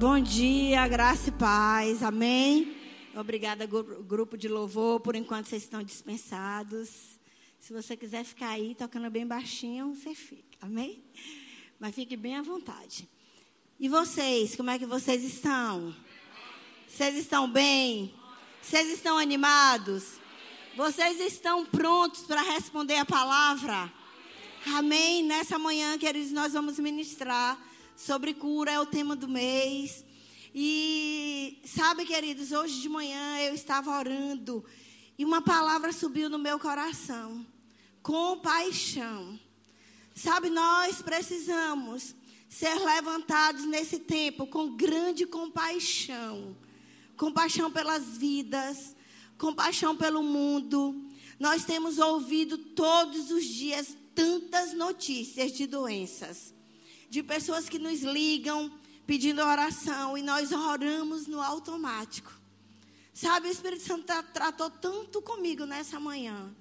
Bom dia, graça e paz, amém. Obrigada, grupo de louvor, por enquanto vocês estão dispensados. Se você quiser ficar aí tocando bem baixinho, você fica, amém? Mas fique bem à vontade. E vocês, como é que vocês estão? Vocês estão bem? Vocês estão animados? Vocês estão prontos para responder a palavra? Amém? Nessa manhã, queridos, nós vamos ministrar sobre cura, é o tema do mês. E sabe, queridos, hoje de manhã eu estava orando e uma palavra subiu no meu coração: compaixão. Sabe, nós precisamos ser levantados nesse tempo com grande compaixão compaixão pelas vidas, compaixão pelo mundo. Nós temos ouvido todos os dias tantas notícias de doenças de pessoas que nos ligam pedindo oração e nós oramos no automático. Sabe, o Espírito Santo tratou tanto comigo nessa manhã.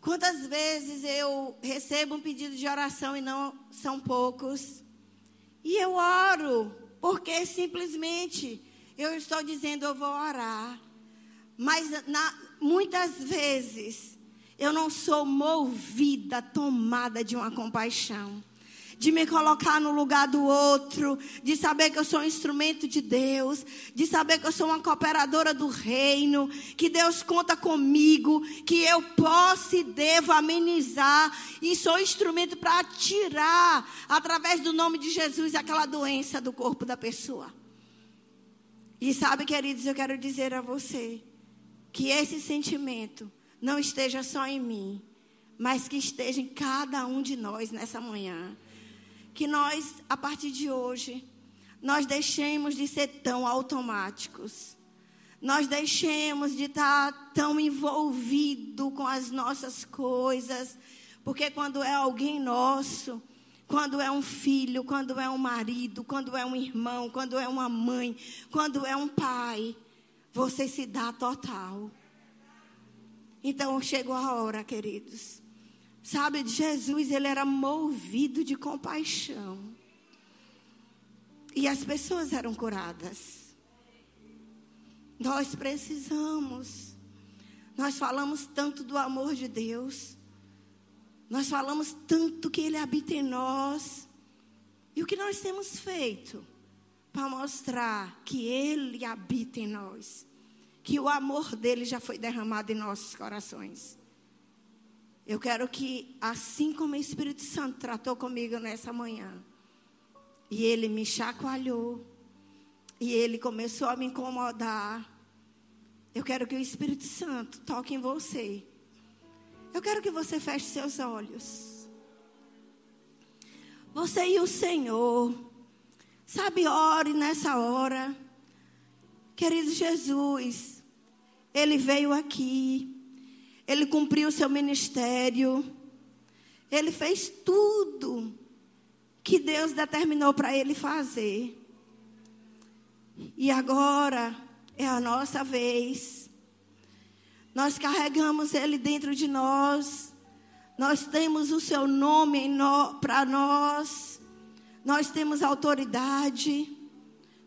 Quantas vezes eu recebo um pedido de oração e não são poucos. E eu oro, porque simplesmente eu estou dizendo eu vou orar. Mas na, muitas vezes eu não sou movida, tomada de uma compaixão de me colocar no lugar do outro, de saber que eu sou um instrumento de Deus, de saber que eu sou uma cooperadora do reino, que Deus conta comigo, que eu posso e devo amenizar e sou instrumento para tirar, através do nome de Jesus, aquela doença do corpo da pessoa. E sabe, queridos, eu quero dizer a você que esse sentimento não esteja só em mim, mas que esteja em cada um de nós nessa manhã que nós, a partir de hoje, nós deixemos de ser tão automáticos. Nós deixemos de estar tão envolvido com as nossas coisas, porque quando é alguém nosso, quando é um filho, quando é um marido, quando é um irmão, quando é uma mãe, quando é um pai, você se dá total. Então chegou a hora, queridos, Sabe, Jesus, ele era movido de compaixão. E as pessoas eram curadas. Nós precisamos. Nós falamos tanto do amor de Deus. Nós falamos tanto que Ele habita em nós. E o que nós temos feito para mostrar que Ele habita em nós? Que o amor dele já foi derramado em nossos corações. Eu quero que, assim como o Espírito Santo tratou comigo nessa manhã, e ele me chacoalhou, e ele começou a me incomodar, eu quero que o Espírito Santo toque em você. Eu quero que você feche seus olhos. Você e o Senhor. Sabe, ore nessa hora. Querido Jesus, Ele veio aqui. Ele cumpriu o seu ministério. Ele fez tudo que Deus determinou para ele fazer. E agora é a nossa vez. Nós carregamos ele dentro de nós. Nós temos o seu nome no, para nós. Nós temos autoridade.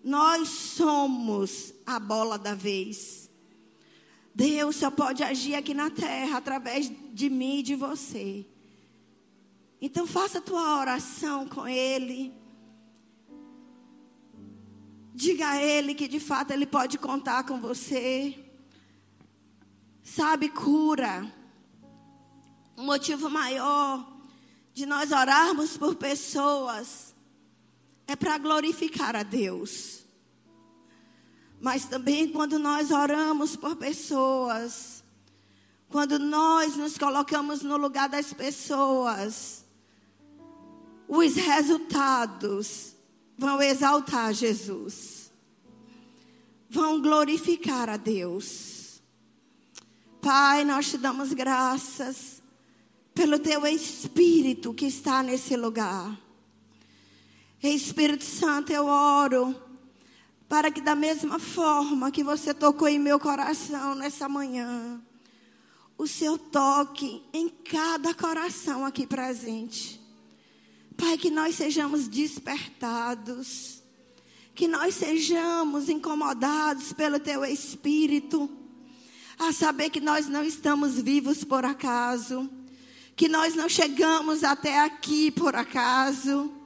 Nós somos a bola da vez. Deus só pode agir aqui na terra através de mim e de você. Então faça a tua oração com Ele. Diga a Ele que de fato Ele pode contar com você. Sabe, cura. Um motivo maior de nós orarmos por pessoas é para glorificar a Deus. Mas também quando nós oramos por pessoas, quando nós nos colocamos no lugar das pessoas, os resultados vão exaltar Jesus, vão glorificar a Deus. Pai, nós te damos graças pelo teu Espírito que está nesse lugar. Espírito Santo, eu oro para que da mesma forma que você tocou em meu coração nessa manhã, o seu toque em cada coração aqui presente. Pai, que nós sejamos despertados, que nós sejamos incomodados pelo teu espírito, a saber que nós não estamos vivos por acaso, que nós não chegamos até aqui por acaso.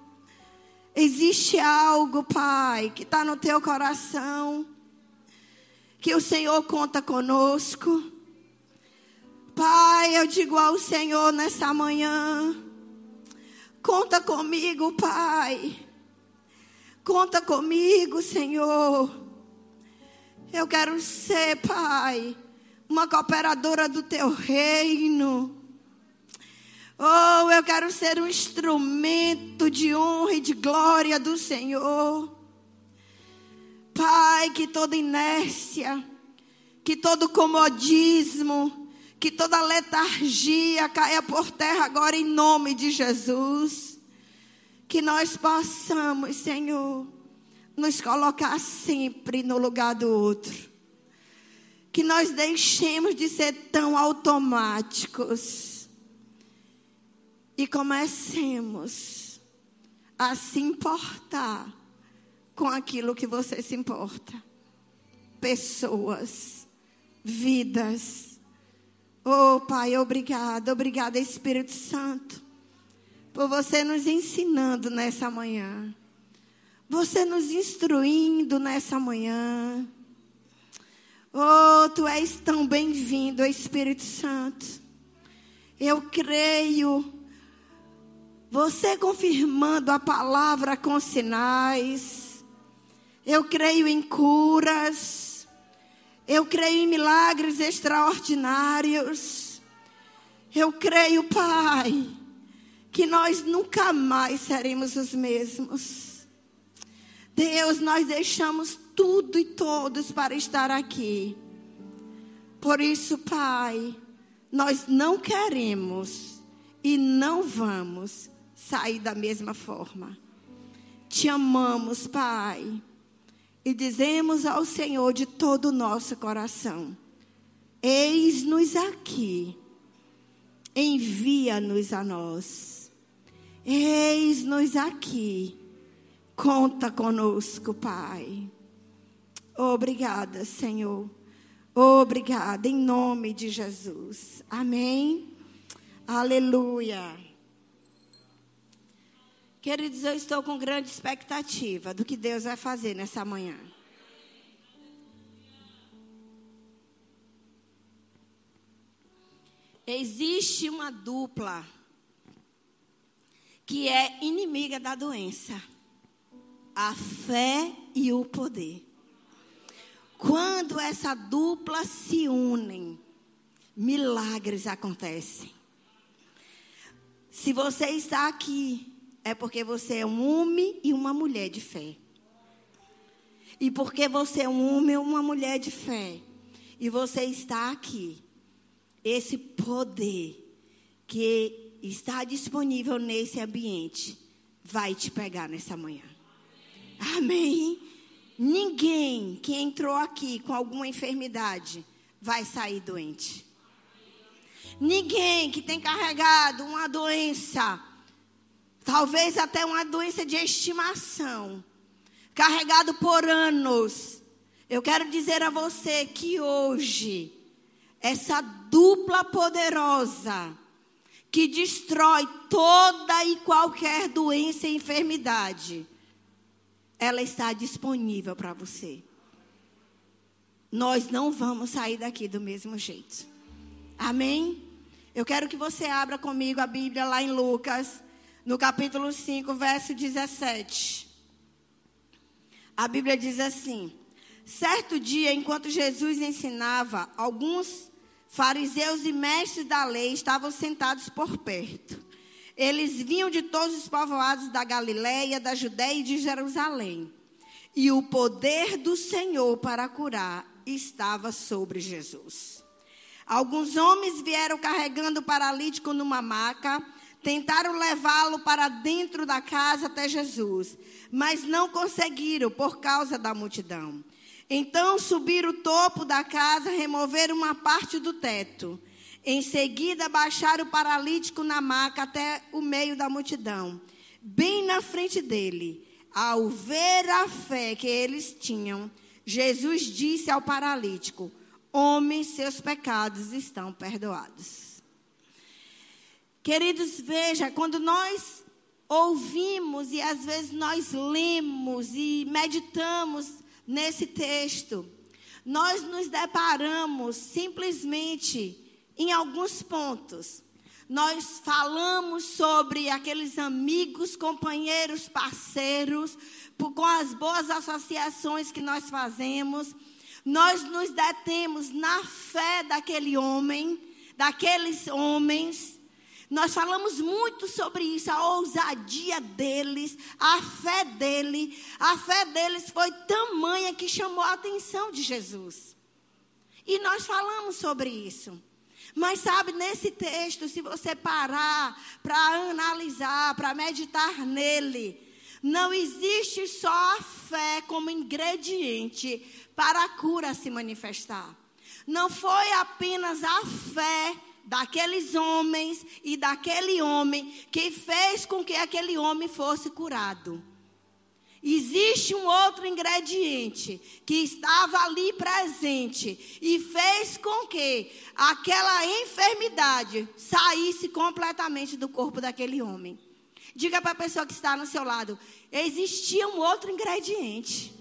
Existe algo, Pai, que está no teu coração, que o Senhor conta conosco. Pai, eu digo ao Senhor nessa manhã, conta comigo, Pai. Conta comigo, Senhor. Eu quero ser, Pai, uma cooperadora do teu reino. Oh, eu quero ser um instrumento de honra e de glória do Senhor. Pai, que toda inércia, que todo comodismo, que toda letargia caia por terra agora em nome de Jesus que nós possamos, Senhor, nos colocar sempre no lugar do outro. Que nós deixemos de ser tão automáticos e comecemos a se importar com aquilo que você se importa. Pessoas, vidas. Oh, Pai, obrigada, obrigada, Espírito Santo por você nos ensinando nessa manhã. Você nos instruindo nessa manhã. Oh, tu és tão bem-vindo, Espírito Santo. Eu creio. Você confirmando a palavra com sinais. Eu creio em curas. Eu creio em milagres extraordinários. Eu creio, Pai que nós nunca mais seremos os mesmos. Deus, nós deixamos tudo e todos para estar aqui. Por isso, Pai, nós não queremos e não vamos sair da mesma forma. Te amamos, Pai, e dizemos ao Senhor de todo o nosso coração: Eis-nos aqui, envia-nos a nós. Eis-nos aqui. Conta conosco, Pai. Obrigada, Senhor. Obrigada, em nome de Jesus. Amém. Aleluia. Queridos, eu estou com grande expectativa do que Deus vai fazer nessa manhã. Existe uma dupla que é inimiga da doença: a fé e o poder. Quando essa dupla se unem, milagres acontecem. Se você está aqui, é porque você é um homem e uma mulher de fé. E porque você é um homem e uma mulher de fé, e você está aqui, esse poder que está disponível nesse ambiente vai te pegar nessa manhã. Amém. Ninguém que entrou aqui com alguma enfermidade vai sair doente. Ninguém que tem carregado uma doença, talvez até uma doença de estimação, carregado por anos. Eu quero dizer a você que hoje, essa dupla poderosa, que destrói toda e qualquer doença e enfermidade, ela está disponível para você. Nós não vamos sair daqui do mesmo jeito. Amém? Eu quero que você abra comigo a Bíblia lá em Lucas, no capítulo 5, verso 17. A Bíblia diz assim: Certo dia, enquanto Jesus ensinava, alguns Fariseus e mestres da lei estavam sentados por perto. Eles vinham de todos os povoados da Galiléia, da Judéia e de Jerusalém. E o poder do Senhor para curar estava sobre Jesus. Alguns homens vieram carregando o paralítico numa maca, tentaram levá-lo para dentro da casa até Jesus, mas não conseguiram por causa da multidão. Então subiram o topo da casa, removeram uma parte do teto. Em seguida, baixaram o paralítico na maca até o meio da multidão, bem na frente dele. Ao ver a fé que eles tinham, Jesus disse ao paralítico: Homem, seus pecados estão perdoados. Queridos, veja, quando nós ouvimos e às vezes nós lemos e meditamos nesse texto, nós nos deparamos simplesmente em alguns pontos. Nós falamos sobre aqueles amigos, companheiros, parceiros, com as boas associações que nós fazemos. Nós nos detemos na fé daquele homem, daqueles homens nós falamos muito sobre isso, a ousadia deles, a fé dele. A fé deles foi tamanha que chamou a atenção de Jesus. E nós falamos sobre isso. Mas sabe, nesse texto, se você parar para analisar, para meditar nele, não existe só a fé como ingrediente para a cura se manifestar. Não foi apenas a fé daqueles homens e daquele homem que fez com que aquele homem fosse curado. Existe um outro ingrediente que estava ali presente e fez com que aquela enfermidade saísse completamente do corpo daquele homem. Diga para a pessoa que está no seu lado: existia um outro ingrediente.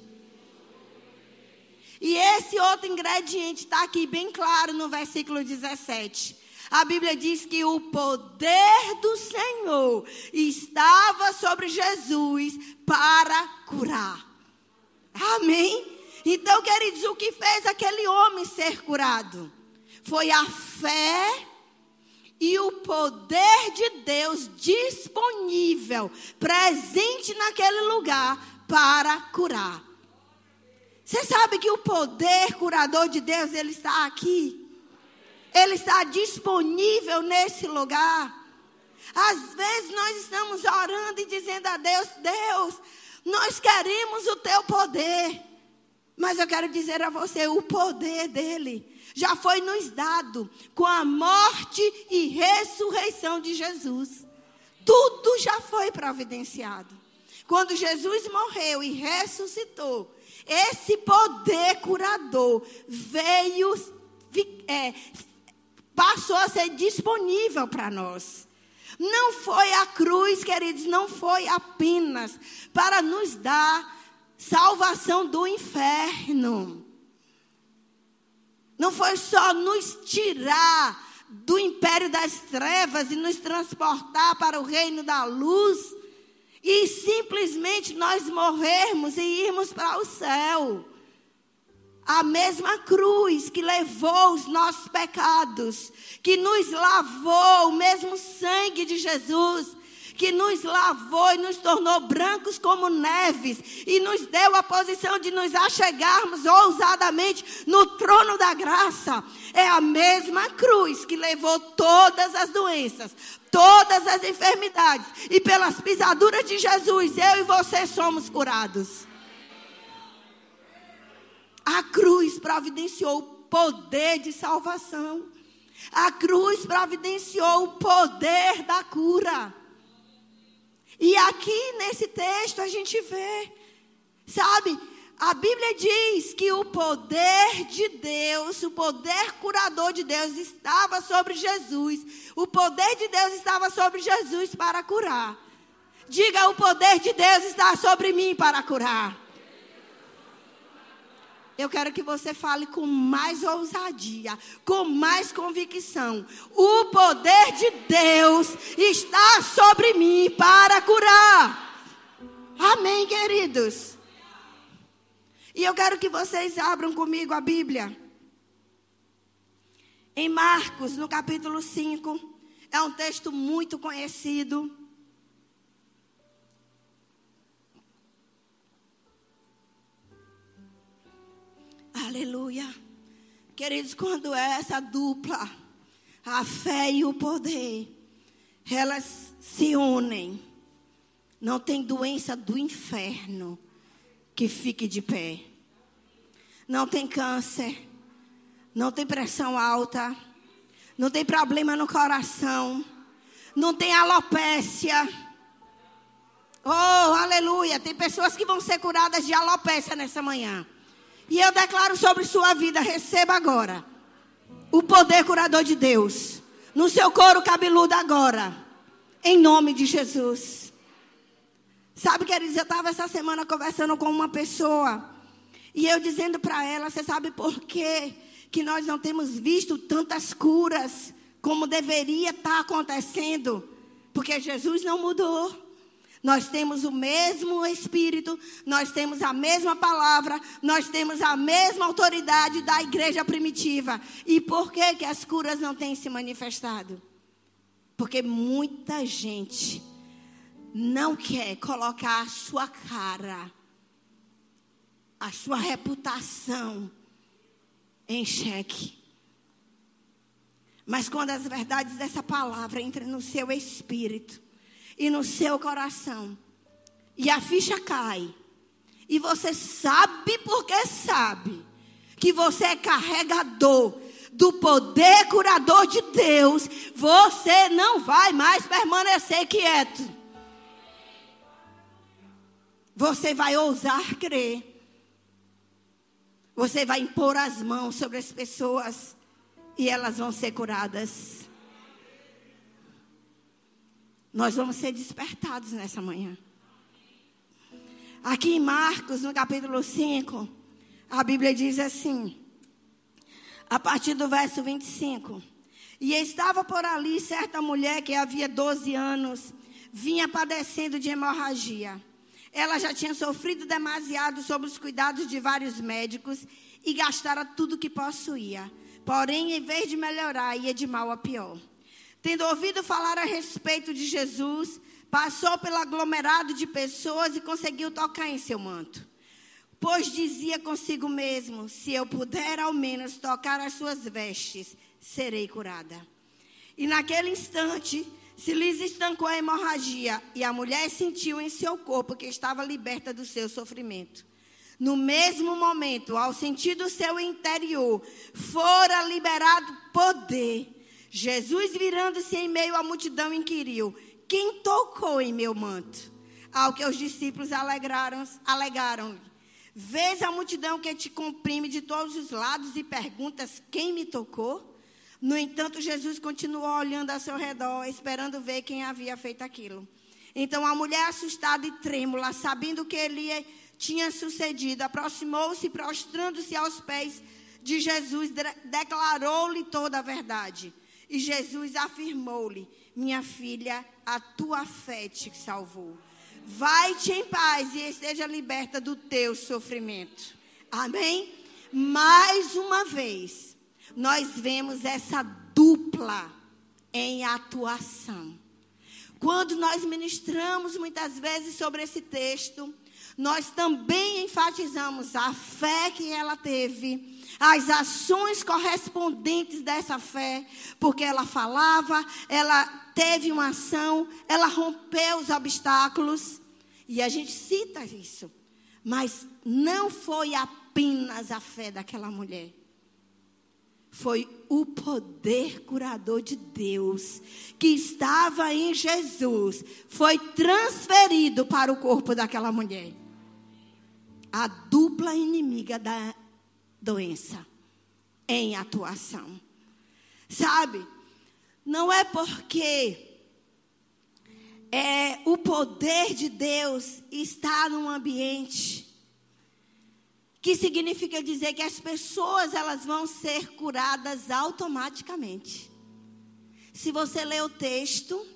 E esse outro ingrediente está aqui bem claro no versículo 17. A Bíblia diz que o poder do Senhor estava sobre Jesus para curar. Amém? Então, queridos, o que fez aquele homem ser curado? Foi a fé e o poder de Deus disponível, presente naquele lugar para curar. Você sabe que o poder curador de Deus, ele está aqui. Ele está disponível nesse lugar. Às vezes nós estamos orando e dizendo a Deus: Deus, nós queremos o teu poder. Mas eu quero dizer a você: o poder dele já foi nos dado com a morte e ressurreição de Jesus. Tudo já foi providenciado. Quando Jesus morreu e ressuscitou, esse poder curador veio é, passou a ser disponível para nós. Não foi a cruz, queridos, não foi apenas para nos dar salvação do inferno. Não foi só nos tirar do império das trevas e nos transportar para o reino da luz e simplesmente nós morrermos e irmos para o céu. A mesma cruz que levou os nossos pecados, que nos lavou, o mesmo sangue de Jesus, que nos lavou e nos tornou brancos como neves, e nos deu a posição de nos achegarmos ousadamente no trono da graça. É a mesma cruz que levou todas as doenças, todas as enfermidades, e pelas pisaduras de Jesus, eu e você somos curados. A cruz providenciou o poder de salvação. A cruz providenciou o poder da cura. E aqui nesse texto a gente vê, sabe, a Bíblia diz que o poder de Deus, o poder curador de Deus estava sobre Jesus. O poder de Deus estava sobre Jesus para curar. Diga: o poder de Deus está sobre mim para curar. Eu quero que você fale com mais ousadia, com mais convicção. O poder de Deus está sobre mim para curar. Amém, queridos. E eu quero que vocês abram comigo a Bíblia. Em Marcos, no capítulo 5, é um texto muito conhecido. Aleluia. Queridos, quando é essa dupla, a fé e o poder, elas se unem. Não tem doença do inferno que fique de pé. Não tem câncer. Não tem pressão alta. Não tem problema no coração. Não tem alopécia. Oh, aleluia. Tem pessoas que vão ser curadas de alopecia nessa manhã. E eu declaro sobre sua vida: receba agora o poder curador de Deus no seu couro cabeludo agora, em nome de Jesus. Sabe, queridos, eu estava essa semana conversando com uma pessoa e eu dizendo para ela: você sabe por quê que nós não temos visto tantas curas como deveria estar tá acontecendo? Porque Jesus não mudou. Nós temos o mesmo Espírito, nós temos a mesma palavra, nós temos a mesma autoridade da igreja primitiva. E por que, que as curas não têm se manifestado? Porque muita gente não quer colocar a sua cara, a sua reputação em xeque. Mas quando as verdades dessa palavra entram no seu espírito, e no seu coração. E a ficha cai. E você sabe porque sabe que você é carregador do poder curador de Deus, você não vai mais permanecer quieto. Você vai ousar crer. Você vai impor as mãos sobre as pessoas e elas vão ser curadas. Nós vamos ser despertados nessa manhã. Aqui em Marcos, no capítulo 5, a Bíblia diz assim, a partir do verso 25: E estava por ali certa mulher que havia 12 anos, vinha padecendo de hemorragia. Ela já tinha sofrido demasiado sob os cuidados de vários médicos e gastara tudo que possuía. Porém, em vez de melhorar, ia de mal a pior. Tendo ouvido falar a respeito de Jesus, passou pelo aglomerado de pessoas e conseguiu tocar em seu manto. Pois dizia consigo mesmo: se eu puder ao menos tocar as suas vestes, serei curada. E naquele instante se lhes estancou a hemorragia, e a mulher sentiu em seu corpo que estava liberta do seu sofrimento. No mesmo momento, ao sentir do seu interior, fora liberado poder Jesus, virando-se em meio à multidão, inquiriu: Quem tocou em meu manto? Ao que os discípulos alegraram, alegaram Vês a multidão que te comprime de todos os lados e perguntas: Quem me tocou? No entanto, Jesus continuou olhando ao seu redor, esperando ver quem havia feito aquilo. Então a mulher, assustada e trêmula, sabendo que ele tinha sucedido, aproximou-se, prostrando-se aos pés de Jesus, declarou-lhe toda a verdade. E Jesus afirmou-lhe: Minha filha, a tua fé te salvou. Vai-te em paz e esteja liberta do teu sofrimento. Amém? Mais uma vez, nós vemos essa dupla em atuação. Quando nós ministramos muitas vezes sobre esse texto, nós também enfatizamos a fé que ela teve as ações correspondentes dessa fé, porque ela falava, ela teve uma ação, ela rompeu os obstáculos, e a gente cita isso. Mas não foi apenas a fé daquela mulher. Foi o poder curador de Deus que estava em Jesus, foi transferido para o corpo daquela mulher. A dupla inimiga da doença em atuação. Sabe? Não é porque é, o poder de Deus está num ambiente que significa dizer que as pessoas elas vão ser curadas automaticamente. Se você ler o texto,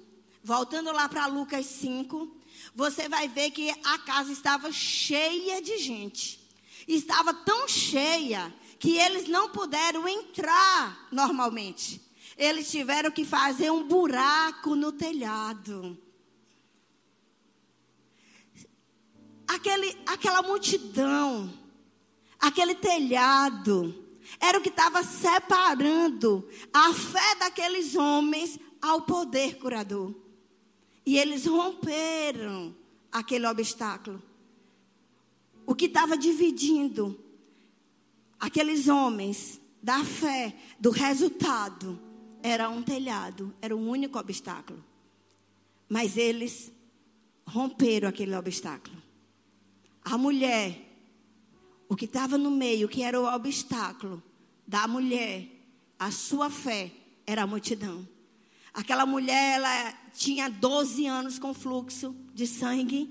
voltando lá para Lucas 5, você vai ver que a casa estava cheia de gente estava tão cheia que eles não puderam entrar normalmente. Eles tiveram que fazer um buraco no telhado. Aquele, aquela multidão, aquele telhado, era o que estava separando a fé daqueles homens ao poder curador. E eles romperam aquele obstáculo o que estava dividindo aqueles homens da fé, do resultado, era um telhado, era um único obstáculo. Mas eles romperam aquele obstáculo. A mulher, o que estava no meio, que era o obstáculo da mulher, a sua fé, era a multidão. Aquela mulher, ela tinha 12 anos com fluxo de sangue.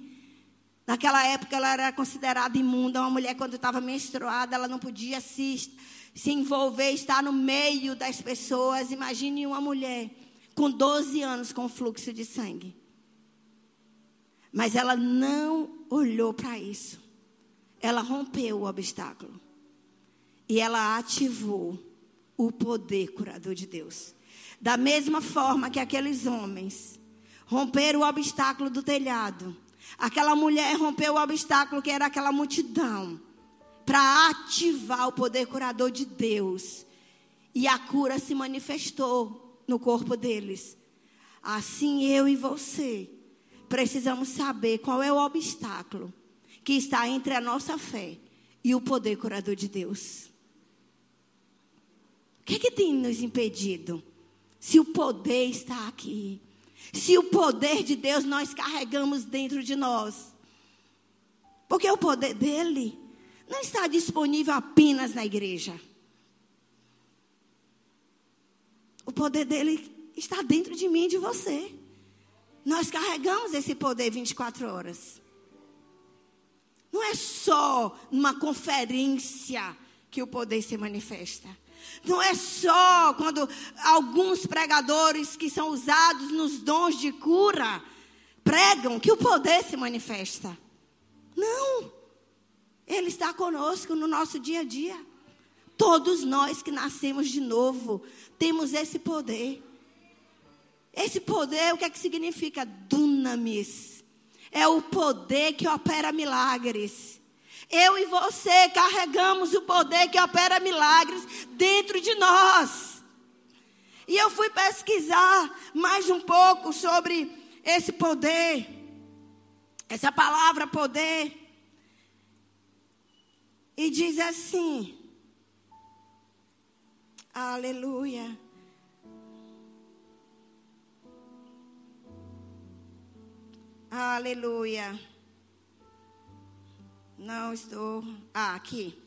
Naquela época, ela era considerada imunda. Uma mulher, quando estava menstruada, ela não podia se, se envolver, estar no meio das pessoas. Imagine uma mulher com 12 anos com fluxo de sangue. Mas ela não olhou para isso. Ela rompeu o obstáculo. E ela ativou o poder curador de Deus. Da mesma forma que aqueles homens romperam o obstáculo do telhado, aquela mulher rompeu o obstáculo que era aquela multidão, para ativar o poder curador de Deus. E a cura se manifestou no corpo deles. Assim eu e você precisamos saber qual é o obstáculo que está entre a nossa fé e o poder curador de Deus. O que, é que tem nos impedido? Se o poder está aqui, se o poder de Deus nós carregamos dentro de nós, porque o poder dele não está disponível apenas na igreja. O poder dele está dentro de mim e de você. Nós carregamos esse poder 24 horas. Não é só numa conferência que o poder se manifesta. Não é só quando alguns pregadores que são usados nos dons de cura pregam que o poder se manifesta. Não. Ele está conosco no nosso dia a dia. Todos nós que nascemos de novo temos esse poder. Esse poder, o que é que significa? Dunamis. É o poder que opera milagres. Eu e você carregamos o poder que opera milagres dentro de nós. E eu fui pesquisar mais um pouco sobre esse poder, essa palavra poder. E diz assim: Aleluia. Aleluia. Não estou. Ah, aqui.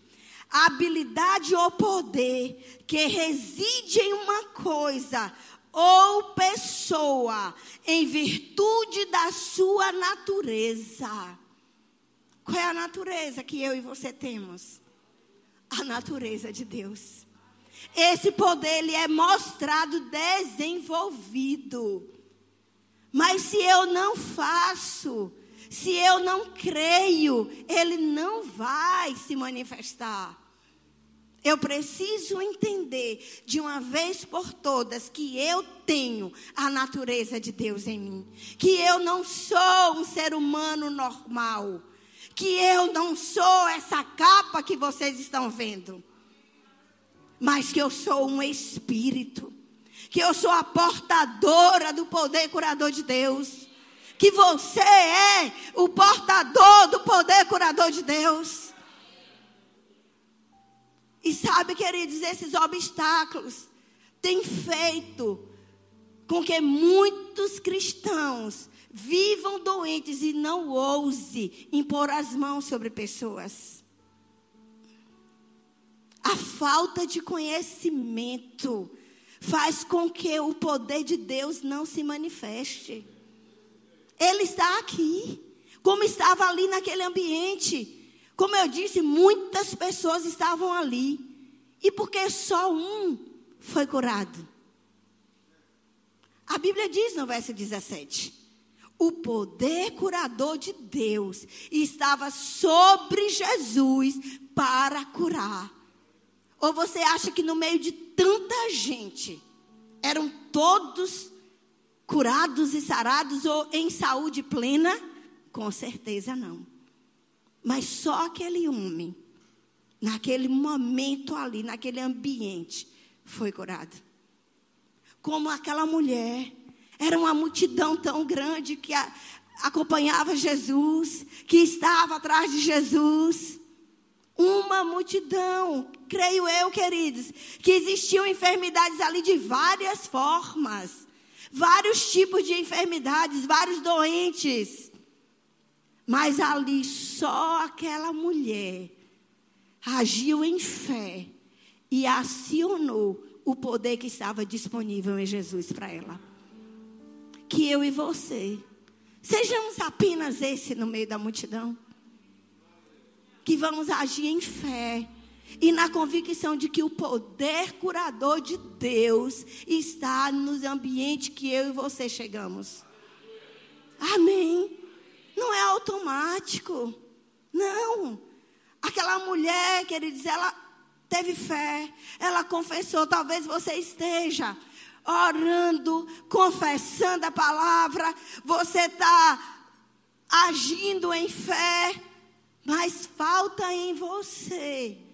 Habilidade ou poder que reside em uma coisa ou pessoa em virtude da sua natureza. Qual é a natureza que eu e você temos? A natureza de Deus. Esse poder ele é mostrado desenvolvido. Mas se eu não faço, se eu não creio, ele não vai se manifestar. Eu preciso entender de uma vez por todas que eu tenho a natureza de Deus em mim. Que eu não sou um ser humano normal. Que eu não sou essa capa que vocês estão vendo. Mas que eu sou um espírito que eu sou a portadora do poder curador de Deus. Que você é o portador do poder curador de Deus. E sabe, queridos, esses obstáculos têm feito com que muitos cristãos vivam doentes e não ouse impor as mãos sobre pessoas. A falta de conhecimento faz com que o poder de Deus não se manifeste. Ele está aqui, como estava ali naquele ambiente. Como eu disse, muitas pessoas estavam ali. E porque só um foi curado? A Bíblia diz no verso 17: o poder curador de Deus estava sobre Jesus para curar. Ou você acha que no meio de tanta gente, eram todos curados e sarados ou em saúde plena? Com certeza não. Mas só aquele homem, naquele momento ali, naquele ambiente, foi curado. Como aquela mulher, era uma multidão tão grande que a, acompanhava Jesus, que estava atrás de Jesus. Uma multidão, creio eu, queridos, que existiam enfermidades ali de várias formas, vários tipos de enfermidades, vários doentes. Mas ali só aquela mulher agiu em fé e acionou o poder que estava disponível em Jesus para ela. Que eu e você sejamos apenas esse no meio da multidão. Que vamos agir em fé e na convicção de que o poder curador de Deus está nos ambientes que eu e você chegamos. Amém. Não é automático. Não. Aquela mulher, queridos, ela teve fé, ela confessou. Talvez você esteja orando, confessando a palavra, você está agindo em fé, mas falta em você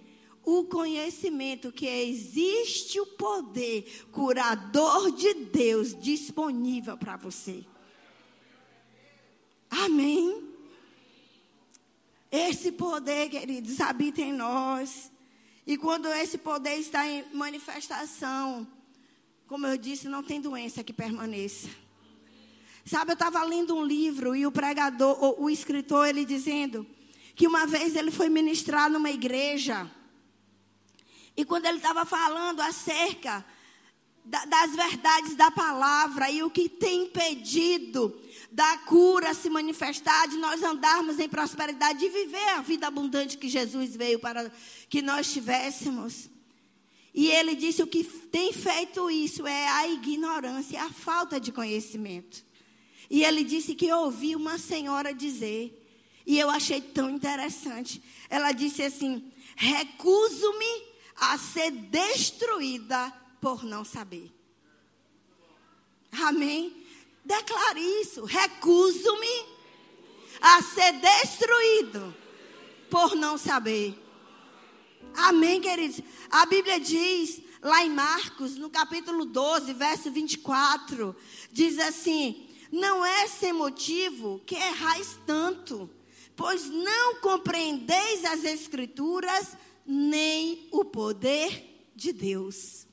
o conhecimento que existe o poder curador de Deus disponível para você. Amém? Esse poder, queridos, habita em nós. E quando esse poder está em manifestação, como eu disse, não tem doença que permaneça. Sabe, eu estava lendo um livro e o pregador, o, o escritor, ele dizendo que uma vez ele foi ministrar numa igreja. E quando ele estava falando acerca das verdades da palavra e o que tem impedido da cura se manifestar, de nós andarmos em prosperidade, de viver a vida abundante que Jesus veio para que nós tivéssemos. E ele disse: o que tem feito isso é a ignorância, a falta de conhecimento. E ele disse que ouviu uma senhora dizer, e eu achei tão interessante. Ela disse assim: recuso-me a ser destruída por não saber. Amém? Declare isso. Recuso-me a ser destruído por não saber. Amém, queridos? A Bíblia diz, lá em Marcos, no capítulo 12, verso 24, diz assim: Não é sem motivo que errais tanto, pois não compreendeis as Escrituras, nem o poder de Deus.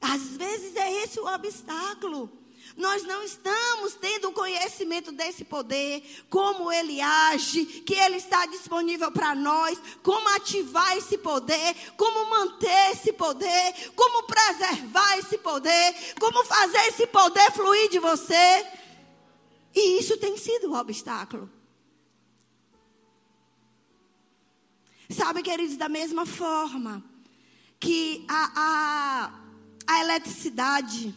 Às vezes é esse o obstáculo. Nós não estamos tendo o conhecimento desse poder, como ele age, que ele está disponível para nós, como ativar esse poder, como manter esse poder, como preservar esse poder, como fazer esse poder fluir de você. E isso tem sido um obstáculo. Sabe, queridos, da mesma forma que a, a, a eletricidade,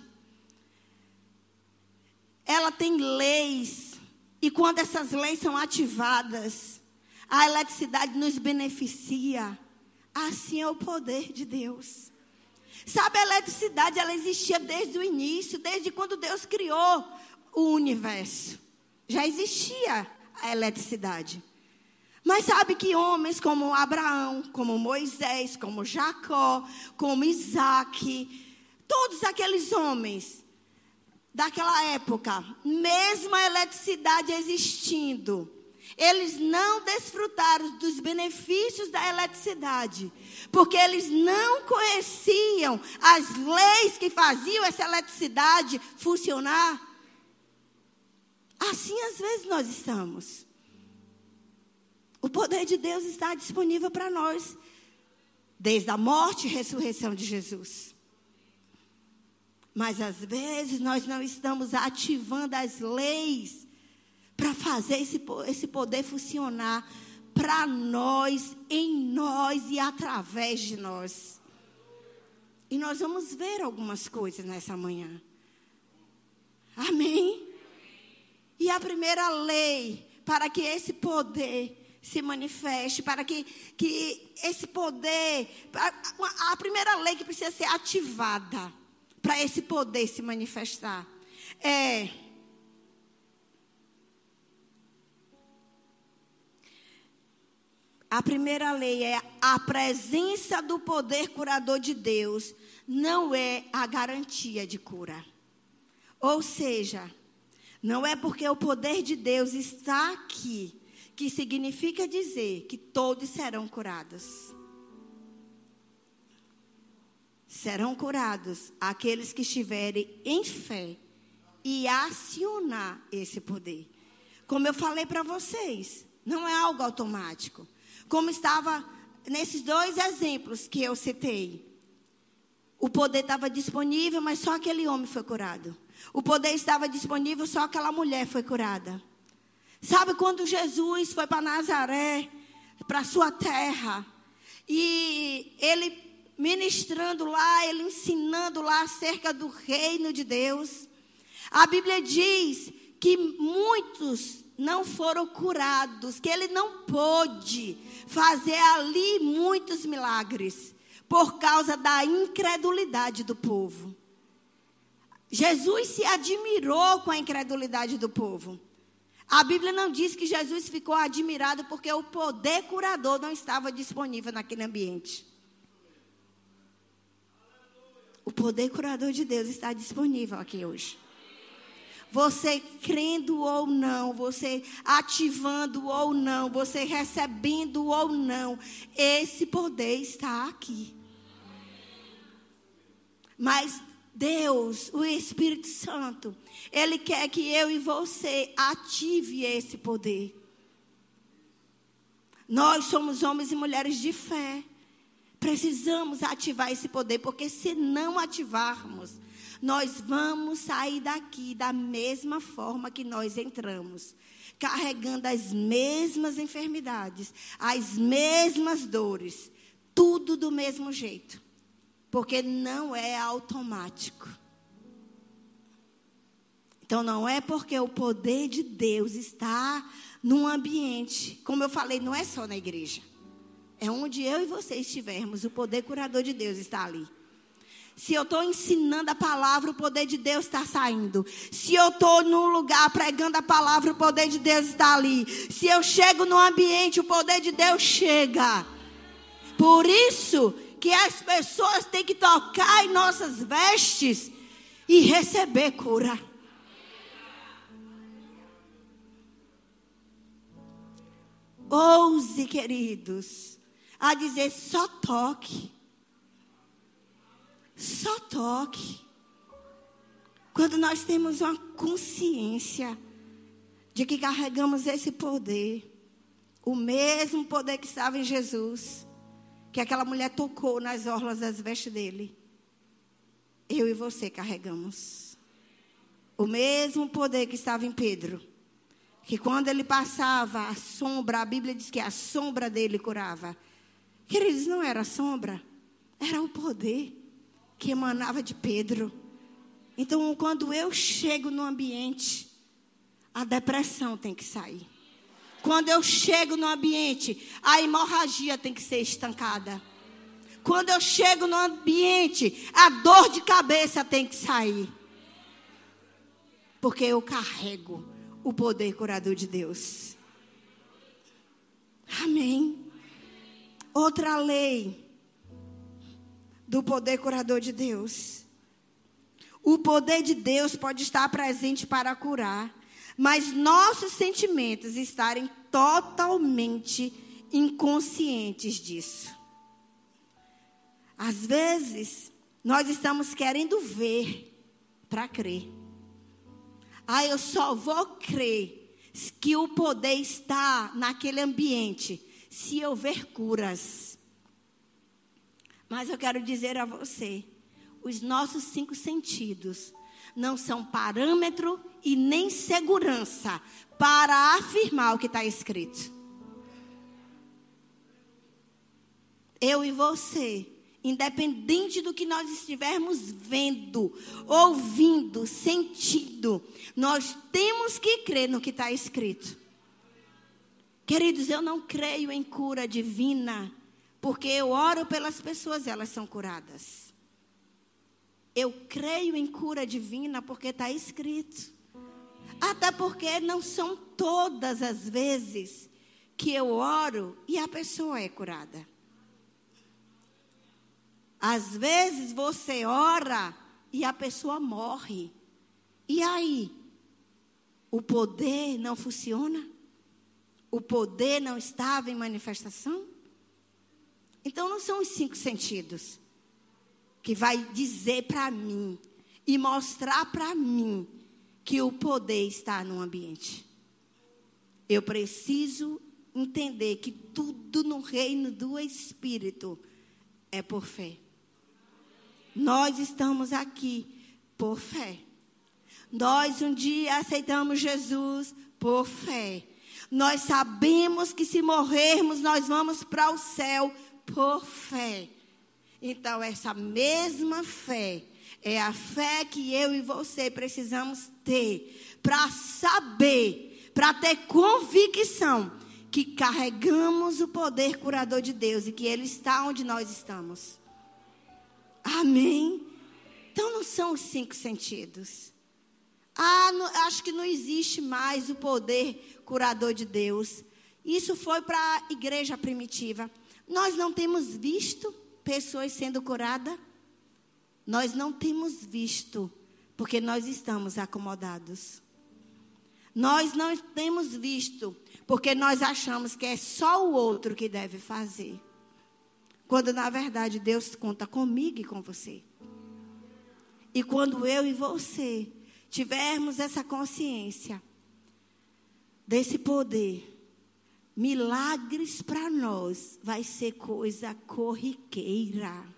ela tem leis, e quando essas leis são ativadas, a eletricidade nos beneficia. Assim é o poder de Deus. Sabe, a eletricidade, ela existia desde o início, desde quando Deus criou o universo. Já existia a eletricidade. Mas sabe que homens como Abraão, como Moisés, como Jacó, como Isaac, todos aqueles homens daquela época, mesmo a eletricidade existindo, eles não desfrutaram dos benefícios da eletricidade, porque eles não conheciam as leis que faziam essa eletricidade funcionar. Assim, às vezes, nós estamos. O poder de Deus está disponível para nós, desde a morte e ressurreição de Jesus. Mas às vezes nós não estamos ativando as leis para fazer esse, esse poder funcionar para nós, em nós e através de nós. E nós vamos ver algumas coisas nessa manhã. Amém? E a primeira lei para que esse poder se manifeste, para que, que esse poder, a, a primeira lei que precisa ser ativada para esse poder se manifestar é A primeira lei é a presença do poder curador de Deus não é a garantia de cura. Ou seja, não é porque o poder de Deus está aqui que significa dizer que todos serão curados. Serão curados aqueles que estiverem em fé e acionar esse poder. Como eu falei para vocês, não é algo automático. Como estava nesses dois exemplos que eu citei. O poder estava disponível, mas só aquele homem foi curado. O poder estava disponível, só aquela mulher foi curada. Sabe quando Jesus foi para Nazaré, para sua terra, e ele ministrando lá, ele ensinando lá acerca do reino de Deus. A Bíblia diz que muitos não foram curados, que ele não pôde fazer ali muitos milagres por causa da incredulidade do povo. Jesus se admirou com a incredulidade do povo. A Bíblia não diz que Jesus ficou admirado porque o poder curador não estava disponível naquele ambiente. O poder curador de Deus está disponível aqui hoje. Você crendo ou não, você ativando ou não, você recebendo ou não, esse poder está aqui. Mas Deus, o Espírito Santo, Ele quer que eu e você ative esse poder. Nós somos homens e mulheres de fé. Precisamos ativar esse poder, porque se não ativarmos, nós vamos sair daqui da mesma forma que nós entramos, carregando as mesmas enfermidades, as mesmas dores, tudo do mesmo jeito porque não é automático. Então não é porque o poder de Deus está num ambiente, como eu falei, não é só na igreja. É onde eu e você estivermos, o poder curador de Deus está ali. Se eu estou ensinando a palavra, o poder de Deus está saindo. Se eu estou num lugar pregando a palavra, o poder de Deus está ali. Se eu chego no ambiente, o poder de Deus chega. Por isso que as pessoas têm que tocar em nossas vestes e receber cura. Ouse, queridos, a dizer só toque. Só toque. Quando nós temos uma consciência de que carregamos esse poder, o mesmo poder que estava em Jesus, que aquela mulher tocou nas orlas das vestes dele. Eu e você carregamos. O mesmo poder que estava em Pedro. Que quando ele passava, a sombra, a Bíblia diz que a sombra dele curava. Queridos, não era a sombra, era o poder que emanava de Pedro. Então, quando eu chego no ambiente, a depressão tem que sair. Quando eu chego no ambiente, a hemorragia tem que ser estancada. Quando eu chego no ambiente, a dor de cabeça tem que sair. Porque eu carrego o poder curador de Deus. Amém. Outra lei do poder curador de Deus. O poder de Deus pode estar presente para curar, mas nossos sentimentos estarem totalmente inconscientes disso. Às vezes, nós estamos querendo ver para crer. Ah, eu só vou crer que o poder está naquele ambiente se eu ver curas. Mas eu quero dizer a você, os nossos cinco sentidos não são parâmetro e nem segurança para afirmar o que está escrito. Eu e você, independente do que nós estivermos vendo, ouvindo, sentindo, nós temos que crer no que está escrito. Queridos, eu não creio em cura divina, porque eu oro pelas pessoas e elas são curadas. Eu creio em cura divina porque está escrito. Até porque não são todas as vezes que eu oro e a pessoa é curada. Às vezes você ora e a pessoa morre. E aí? O poder não funciona? O poder não estava em manifestação? Então não são os cinco sentidos que vai dizer para mim e mostrar para mim que o poder está no ambiente. eu preciso entender que tudo no reino do Espírito é por fé. Nós estamos aqui por fé. Nós um dia aceitamos Jesus por fé. Nós sabemos que se morrermos, nós vamos para o céu por fé. Então, essa mesma fé é a fé que eu e você precisamos ter para saber, para ter convicção que carregamos o poder curador de Deus e que Ele está onde nós estamos. Amém? Então não são os cinco sentidos. Ah, não, acho que não existe mais o poder curador de Deus. Isso foi para a igreja primitiva. Nós não temos visto pessoas sendo curadas. Nós não temos visto, porque nós estamos acomodados. Nós não temos visto, porque nós achamos que é só o outro que deve fazer. Quando na verdade Deus conta comigo e com você. E quando eu e você tivermos essa consciência desse poder, milagres para nós vai ser coisa corriqueira.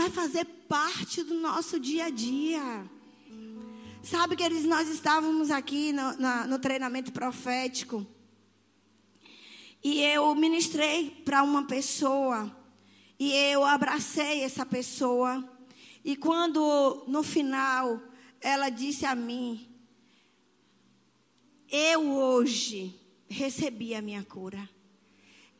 Vai fazer parte do nosso dia a dia. Sabe, que eles nós estávamos aqui no, na, no treinamento profético. E eu ministrei para uma pessoa. E eu abracei essa pessoa. E quando no final ela disse a mim: Eu hoje recebi a minha cura.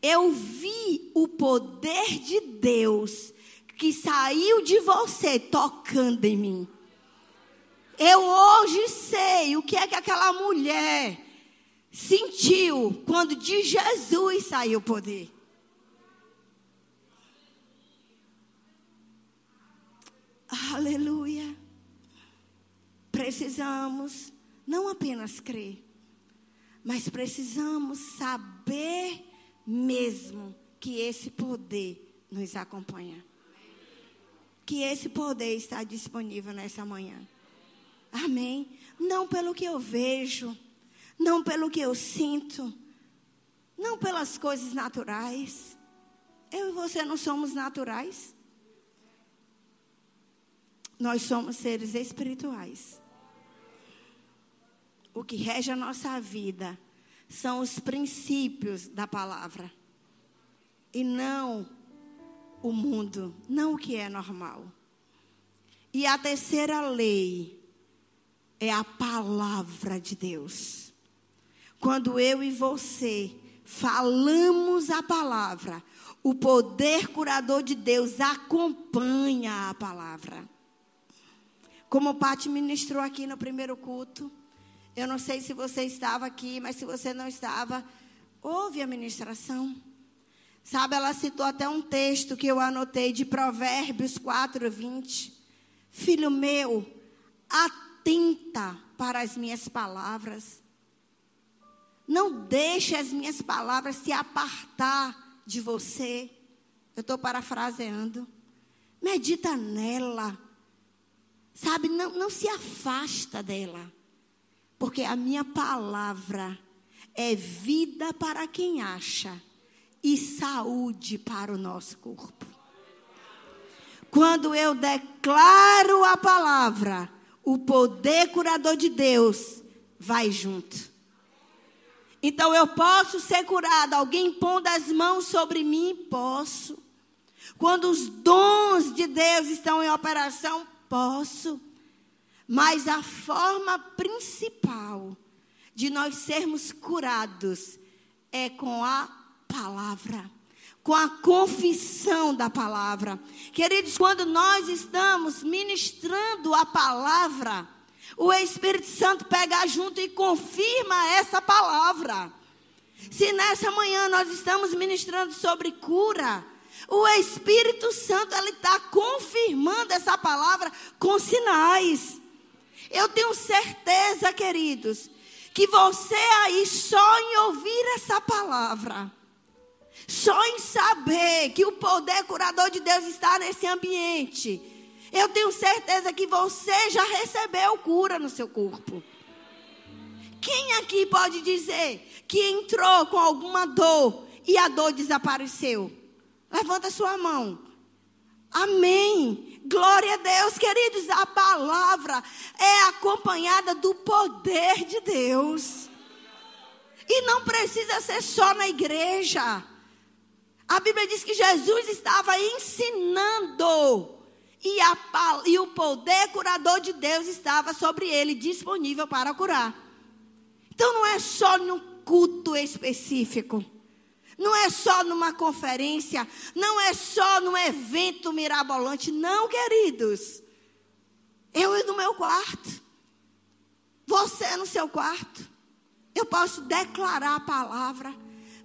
Eu vi o poder de Deus que saiu de você tocando em mim. Eu hoje sei o que é que aquela mulher sentiu quando de Jesus saiu o poder. Aleluia. Precisamos não apenas crer, mas precisamos saber mesmo que esse poder nos acompanha. Que esse poder está disponível nessa manhã. Amém? Não pelo que eu vejo, não pelo que eu sinto, não pelas coisas naturais. Eu e você não somos naturais. Nós somos seres espirituais. O que rege a nossa vida são os princípios da palavra. E não o mundo, não o que é normal. E a terceira lei é a palavra de Deus. Quando eu e você falamos a palavra, o poder curador de Deus acompanha a palavra. Como o Pati ministrou aqui no primeiro culto, eu não sei se você estava aqui, mas se você não estava, ouve a ministração. Sabe, ela citou até um texto que eu anotei de Provérbios 4, 20. Filho meu, atenta para as minhas palavras. Não deixe as minhas palavras se apartar de você. Eu estou parafraseando. Medita nela. Sabe, não, não se afasta dela. Porque a minha palavra é vida para quem acha e saúde para o nosso corpo. Quando eu declaro a palavra, o poder curador de Deus vai junto. Então eu posso ser curado. Alguém pondo as mãos sobre mim? Posso. Quando os dons de Deus estão em operação? Posso. Mas a forma principal de nós sermos curados é com a palavra com a confissão da palavra. Queridos, quando nós estamos ministrando a palavra, o Espírito Santo pega junto e confirma essa palavra. Se nessa manhã nós estamos ministrando sobre cura, o Espírito Santo está confirmando essa palavra com sinais. Eu tenho certeza, queridos, que você aí só em ouvir essa palavra só em saber que o poder curador de Deus está nesse ambiente, eu tenho certeza que você já recebeu cura no seu corpo. Quem aqui pode dizer que entrou com alguma dor e a dor desapareceu? Levanta sua mão. Amém. Glória a Deus, queridos. A palavra é acompanhada do poder de Deus. E não precisa ser só na igreja. A Bíblia diz que Jesus estava ensinando. E, a, e o poder curador de Deus estava sobre ele, disponível para curar. Então não é só num culto específico. Não é só numa conferência, não é só num evento mirabolante, não, queridos. Eu no meu quarto, você no seu quarto. Eu posso declarar a palavra.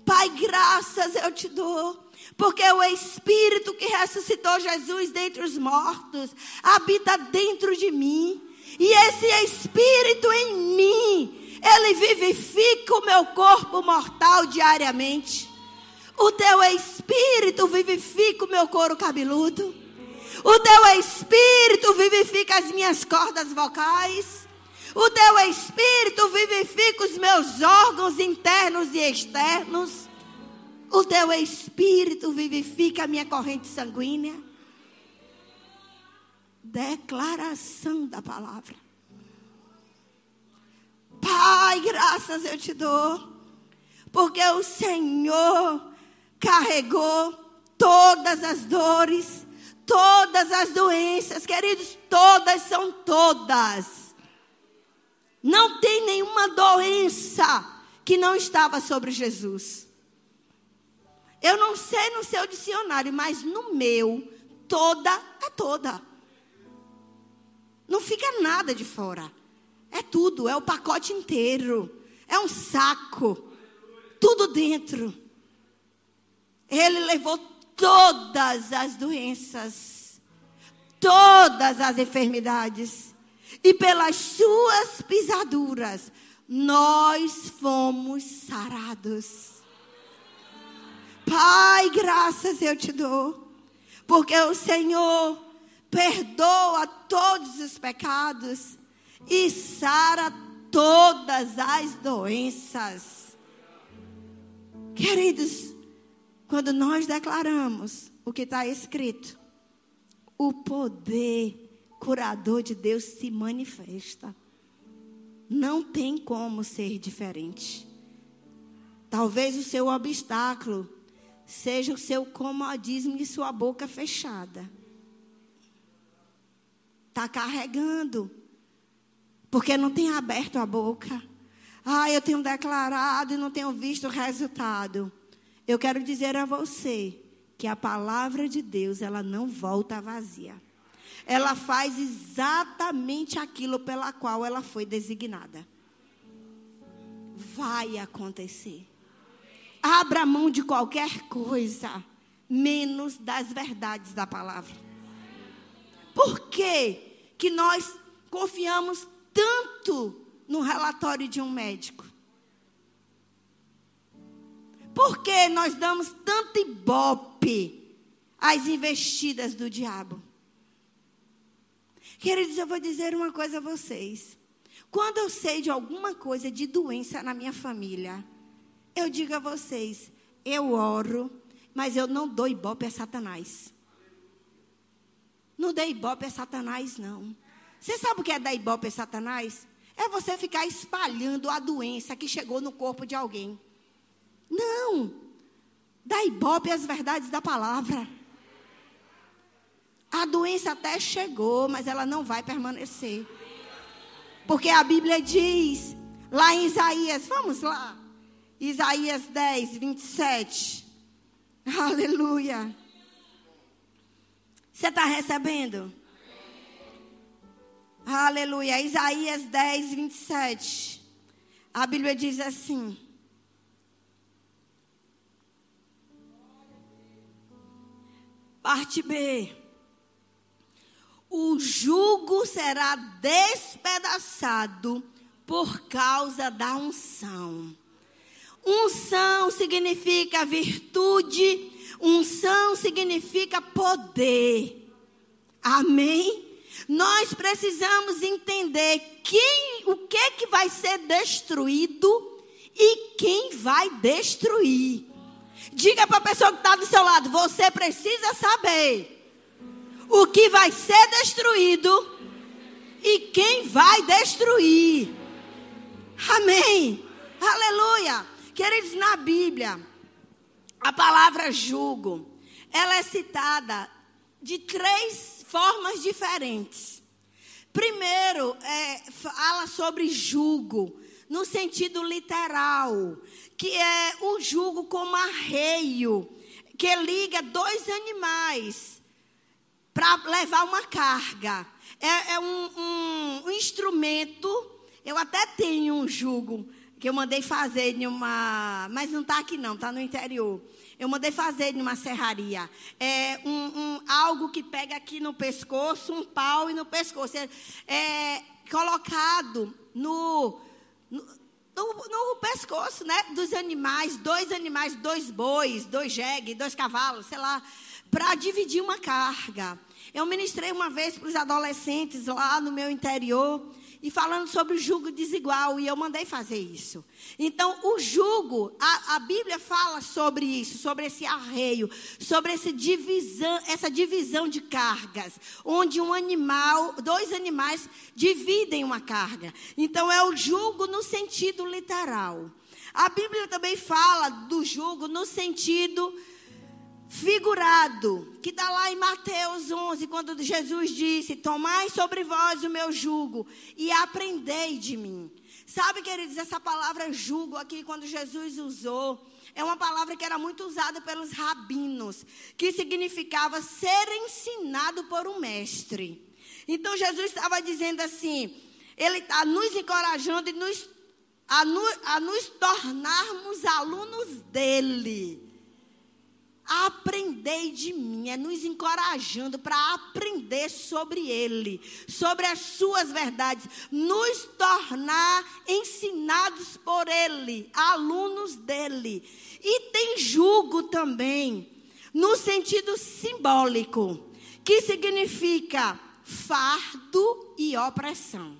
Pai, graças eu te dou. Porque o Espírito que ressuscitou Jesus dentre os mortos habita dentro de mim. E esse Espírito em mim, ele vivifica o meu corpo mortal diariamente. O teu espírito vivifica o meu couro cabeludo. O teu espírito vivifica as minhas cordas vocais. O teu espírito vivifica os meus órgãos internos e externos. O teu espírito vivifica a minha corrente sanguínea. Declaração da palavra. Pai, graças eu te dou, porque o Senhor carregou todas as dores, todas as doenças, queridos, todas são todas. Não tem nenhuma doença que não estava sobre Jesus. Eu não sei no seu dicionário, mas no meu, toda é toda. Não fica nada de fora. É tudo, é o pacote inteiro. É um saco. Tudo dentro. Ele levou todas as doenças, todas as enfermidades, e pelas suas pisaduras nós fomos sarados. Pai, graças eu te dou, porque o Senhor perdoa todos os pecados e sara todas as doenças. Queridos, quando nós declaramos o que está escrito, o poder curador de Deus se manifesta. Não tem como ser diferente. Talvez o seu obstáculo seja o seu comodismo e sua boca fechada. Está carregando. Porque não tem aberto a boca. Ah, eu tenho declarado e não tenho visto o resultado. Eu quero dizer a você que a palavra de Deus, ela não volta vazia. Ela faz exatamente aquilo pela qual ela foi designada. Vai acontecer. Abra mão de qualquer coisa, menos das verdades da palavra. Por que que nós confiamos tanto no relatório de um médico? Por que nós damos tanto ibope às investidas do diabo? Queridos, eu vou dizer uma coisa a vocês. Quando eu sei de alguma coisa de doença na minha família, eu digo a vocês, eu oro, mas eu não dou ibope a Satanás. Não dei ibope a Satanás, não. Você sabe o que é dar ibope a Satanás? É você ficar espalhando a doença que chegou no corpo de alguém. Não. Dá ibope as verdades da palavra. A doença até chegou, mas ela não vai permanecer. Porque a Bíblia diz, lá em Isaías, vamos lá. Isaías 10, 27. Aleluia. Você está recebendo? Aleluia. Isaías 10, 27. A Bíblia diz assim: Parte B. O jugo será despedaçado por causa da unção. Unção significa virtude, unção significa poder. Amém? Nós precisamos entender quem, o que que vai ser destruído e quem vai destruir. Diga para a pessoa que está do seu lado: você precisa saber o que vai ser destruído e quem vai destruir. Amém. Aleluia. Queridos, na Bíblia, a palavra jugo, ela é citada de três formas diferentes. Primeiro, é, fala sobre jugo, no sentido literal, que é o jugo como arreio, que liga dois animais para levar uma carga. É, é um, um, um, instrumento. Eu até tenho um jugo que eu mandei fazer em uma. Mas não está aqui, não, está no interior. Eu mandei fazer numa serraria. É um, um, algo que pega aqui no pescoço, um pau e no pescoço. É, é colocado no, no, no, no, pescoço, né? Dos animais, dois animais, dois bois, dois jegue, dois cavalos, sei lá, para dividir uma carga. Eu ministrei uma vez para os adolescentes lá no meu interior e falando sobre o jugo desigual, e eu mandei fazer isso. Então, o jugo, a, a Bíblia fala sobre isso, sobre esse arreio, sobre essa divisão, essa divisão de cargas, onde um animal, dois animais dividem uma carga. Então, é o jugo no sentido literal. A Bíblia também fala do jugo no sentido figurado, que está lá em Mateus 11, quando Jesus disse: Tomai sobre vós o meu jugo e aprendei de mim. Sabe, queridos, essa palavra jugo aqui, quando Jesus usou, é uma palavra que era muito usada pelos rabinos, que significava ser ensinado por um mestre. Então, Jesus estava dizendo assim: Ele está nos encorajando e nos, a, a nos tornarmos alunos dele. Aprendei de mim, é nos encorajando para aprender sobre Ele, sobre as Suas verdades, nos tornar ensinados por Ele, alunos dele. E tem jugo também, no sentido simbólico, que significa fardo e opressão.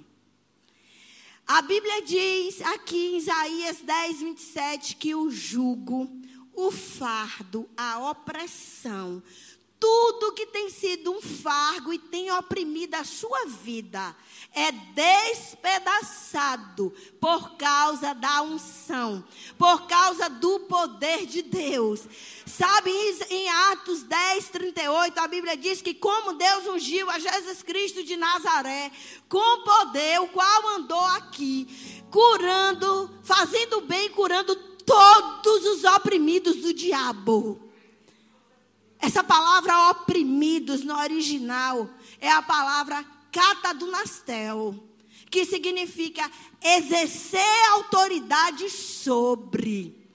A Bíblia diz aqui em Isaías 10, 27 que o jugo o fardo, a opressão, tudo que tem sido um fardo e tem oprimido a sua vida é despedaçado por causa da unção, por causa do poder de Deus. Sabe, em Atos 10, 38, a Bíblia diz que como Deus ungiu a Jesus Cristo de Nazaré, com poder, o qual andou aqui, curando, fazendo bem, curando todos os oprimidos do diabo. Essa palavra oprimidos no original é a palavra catadunastel, que significa exercer autoridade sobre.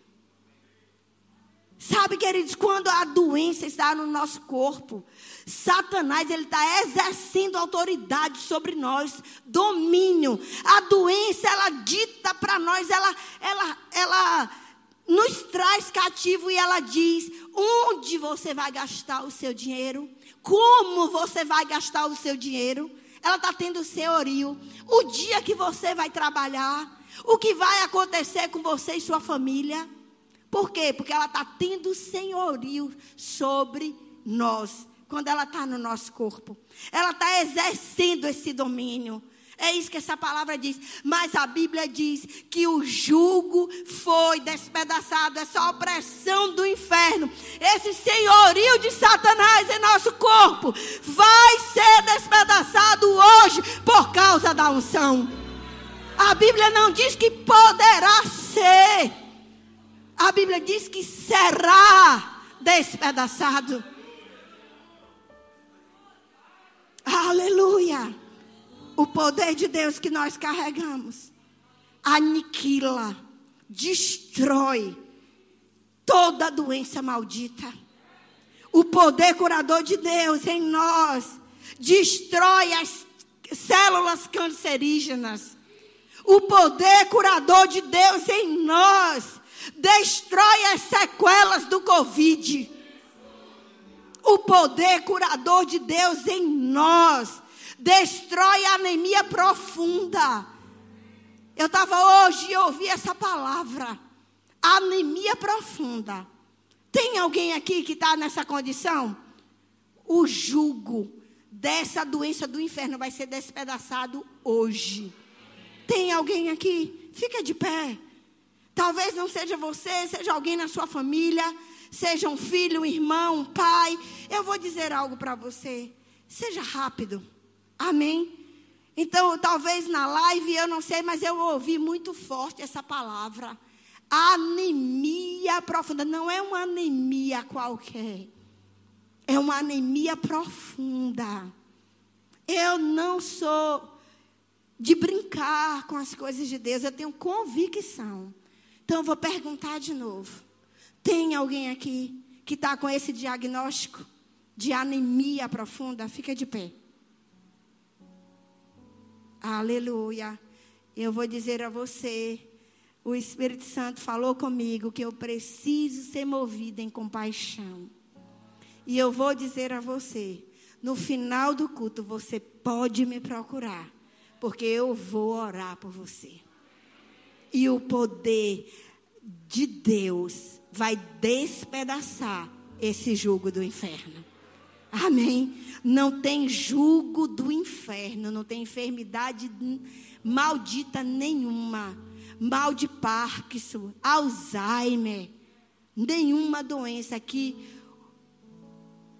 Sabe, queridos, quando a doença está no nosso corpo, Satanás ele está exercendo autoridade sobre nós, domínio. A doença ela dita para nós, ela, ela, ela nos traz cativo e ela diz onde você vai gastar o seu dinheiro, como você vai gastar o seu dinheiro. Ela está tendo senhorio. O dia que você vai trabalhar, o que vai acontecer com você e sua família. Por quê? Porque ela está tendo senhorio sobre nós quando ela está no nosso corpo. Ela está exercendo esse domínio. É isso que essa palavra diz. Mas a Bíblia diz que o jugo foi despedaçado, essa opressão do inferno, esse senhorio de Satanás em nosso corpo, vai ser despedaçado hoje por causa da unção. A Bíblia não diz que poderá ser, a Bíblia diz que será despedaçado. Aleluia. O poder de Deus que nós carregamos aniquila, destrói toda doença maldita. O poder curador de Deus em nós destrói as células cancerígenas. O poder curador de Deus em nós destrói as sequelas do Covid. O poder curador de Deus em nós destrói a anemia profunda. Eu estava hoje e ouvi essa palavra, anemia profunda. Tem alguém aqui que está nessa condição? O jugo dessa doença do inferno vai ser despedaçado hoje. Tem alguém aqui? Fica de pé. Talvez não seja você, seja alguém na sua família, seja um filho, um irmão, um pai. Eu vou dizer algo para você. Seja rápido. Amém? Então, talvez na live, eu não sei, mas eu ouvi muito forte essa palavra. Anemia profunda. Não é uma anemia qualquer. É uma anemia profunda. Eu não sou de brincar com as coisas de Deus, eu tenho convicção. Então, eu vou perguntar de novo. Tem alguém aqui que está com esse diagnóstico de anemia profunda? Fica de pé. Aleluia. Eu vou dizer a você, o Espírito Santo falou comigo que eu preciso ser movida em compaixão. E eu vou dizer a você, no final do culto você pode me procurar, porque eu vou orar por você. E o poder de Deus vai despedaçar esse jugo do inferno. Amém. Não tem jugo do inferno, não tem enfermidade maldita nenhuma. Mal de Parkinson, Alzheimer, nenhuma doença que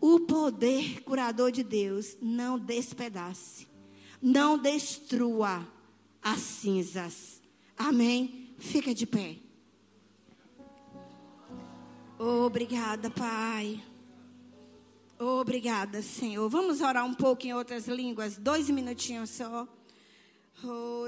o poder curador de Deus não despedace, não destrua as cinzas. Amém. Fica de pé. Obrigada, Pai. Obrigada, Senhor. Vamos orar um pouco em outras línguas, dois minutinhos só. Oh,